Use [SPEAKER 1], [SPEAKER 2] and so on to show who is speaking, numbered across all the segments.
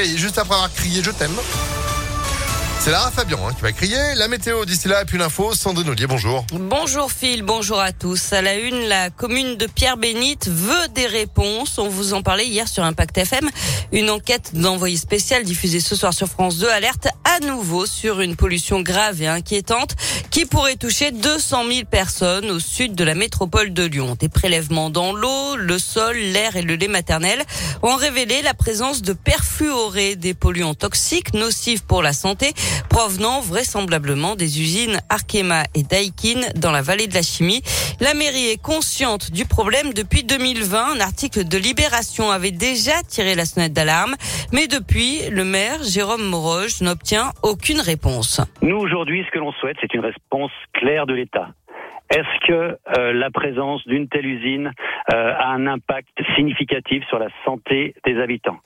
[SPEAKER 1] et juste après avoir crié je t'aime. C'est Lara Fabian hein, qui va crier. La météo d'ici là et puis l'info. Sandrine Ollier, bonjour.
[SPEAKER 2] Bonjour Phil, bonjour à tous. À la une, la commune de Pierre-Bénite veut des réponses. On vous en parlait hier sur Impact FM. Une enquête d'envoyé spécial diffusée ce soir sur France 2 alerte à nouveau sur une pollution grave et inquiétante qui pourrait toucher 200 000 personnes au sud de la métropole de Lyon. Des prélèvements dans l'eau, le sol, l'air et le lait maternel ont révélé la présence de perfluorés, des polluants toxiques nocifs pour la santé provenant vraisemblablement des usines Arkema et Daikin dans la vallée de la chimie. La mairie est consciente du problème depuis 2020. Un article de Libération avait déjà tiré la sonnette d'alarme, mais depuis, le maire Jérôme Moroge n'obtient aucune réponse.
[SPEAKER 3] Nous aujourd'hui, ce que l'on souhaite, c'est une réponse claire de l'État. Est-ce que euh, la présence d'une telle usine euh, a un impact significatif sur la santé des habitants?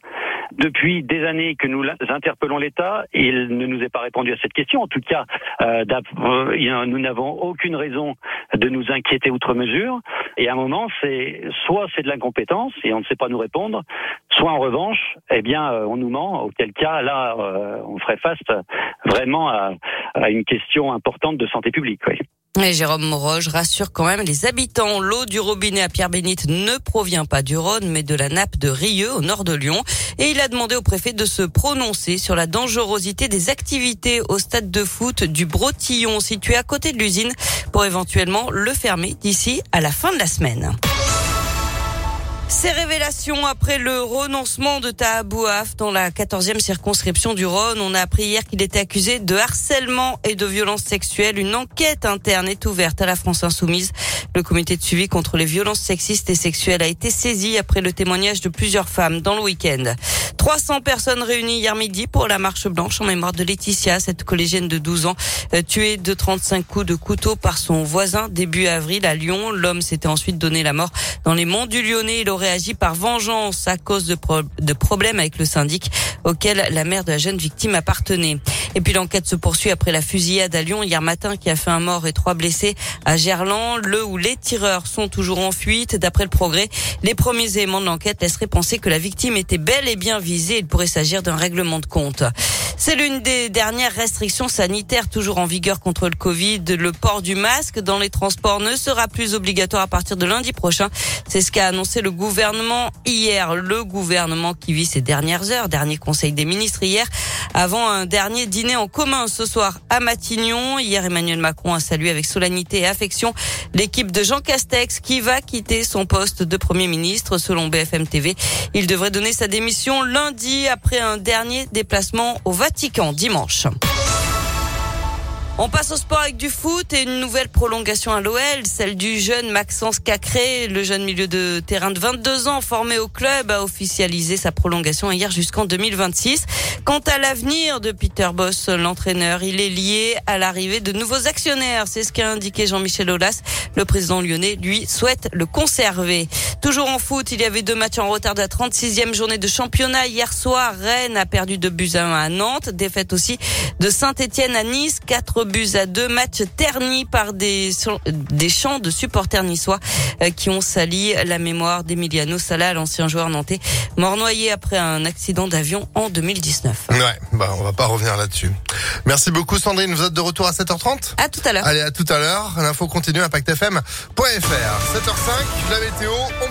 [SPEAKER 3] Depuis des années que nous interpellons l'État, il ne nous est pas répondu à cette question. En tout cas, euh, euh nous n'avons aucune raison de nous inquiéter outre mesure. Et à un moment, c'est soit c'est de l'incompétence et on ne sait pas nous répondre, soit en revanche, eh bien, euh, on nous ment. Auquel cas, là, euh, on ferait face vraiment à, à, une question importante de santé publique. Oui.
[SPEAKER 2] Et Jérôme Moroge rassure quand même les habitants. L'eau du robinet à Pierre-Bénite ne provient pas du Rhône, mais de la nappe de Rieux, au nord de Lyon. Et il a demandé au préfet de se prononcer sur la dangerosité des activités au stade de foot du Brotillon, situé à côté de l'usine, pour éventuellement le fermer d'ici à la fin de la semaine. Ces révélations après le renoncement de Tahabouaf dans la 14e circonscription du Rhône. On a appris hier qu'il était accusé de harcèlement et de violence sexuelle. Une enquête interne est ouverte à la France Insoumise. Le comité de suivi contre les violences sexistes et sexuelles a été saisi après le témoignage de plusieurs femmes dans le week-end. 300 personnes réunies hier midi pour la marche blanche en mémoire de Laetitia, cette collégienne de 12 ans, euh, tuée de 35 coups de couteau par son voisin début avril à Lyon. L'homme s'était ensuite donné la mort dans les monts du Lyonnais. Il aurait agi par vengeance à cause de, problèmes avec le syndic auquel la mère de la jeune victime appartenait. Et puis l'enquête se poursuit après la fusillade à Lyon hier matin qui a fait un mort et trois blessés à Gerland, le où les tireurs sont toujours en fuite. D'après le progrès, les premiers éléments de l'enquête laisseraient penser que la victime était bel et bien Il pourrait s'agir d'un règlement de compte. C'est l'une des dernières restrictions sanitaires toujours en vigueur contre le Covid. Le port du masque dans les transports ne sera plus obligatoire à partir de lundi prochain. C'est ce qu'a annoncé le gouvernement hier. Le gouvernement qui vit ses dernières heures, dernier conseil des ministres hier, avant un dernier dîner en commun ce soir à Matignon. Hier, Emmanuel Macron a salué avec solennité et affection l'équipe de Jean Castex qui va quitter son poste de Premier ministre selon BFM TV. Il devrait donner sa démission lundi après un dernier déplacement au Vatican dimanche. On passe au sport avec du foot et une nouvelle prolongation à l'OL, celle du jeune Maxence Cacré, le jeune milieu de terrain de 22 ans formé au club, a officialisé sa prolongation hier jusqu'en 2026. Quant à l'avenir de Peter Boss, l'entraîneur, il est lié à l'arrivée de nouveaux actionnaires. C'est ce qu'a indiqué Jean-Michel Aulas. Le président lyonnais, lui, souhaite le conserver. Toujours en foot, il y avait deux matchs en retard de la 36e journée de championnat. Hier soir, Rennes a perdu de buts à 1 à Nantes. Défaite aussi de Saint-Etienne à Nice. Buts à deux matchs ternis par des, des chants de supporters niçois euh, qui ont sali la mémoire d'Emiliano Sala, l'ancien joueur nantais, mort noyé après un accident d'avion en 2019.
[SPEAKER 1] Ouais, bah on va pas revenir là-dessus. Merci beaucoup Sandrine, vous êtes de retour à 7h30
[SPEAKER 2] À tout à l'heure.
[SPEAKER 1] Allez, à tout à l'heure. L'info continue, impactfm.fr. 7h05, la météo, on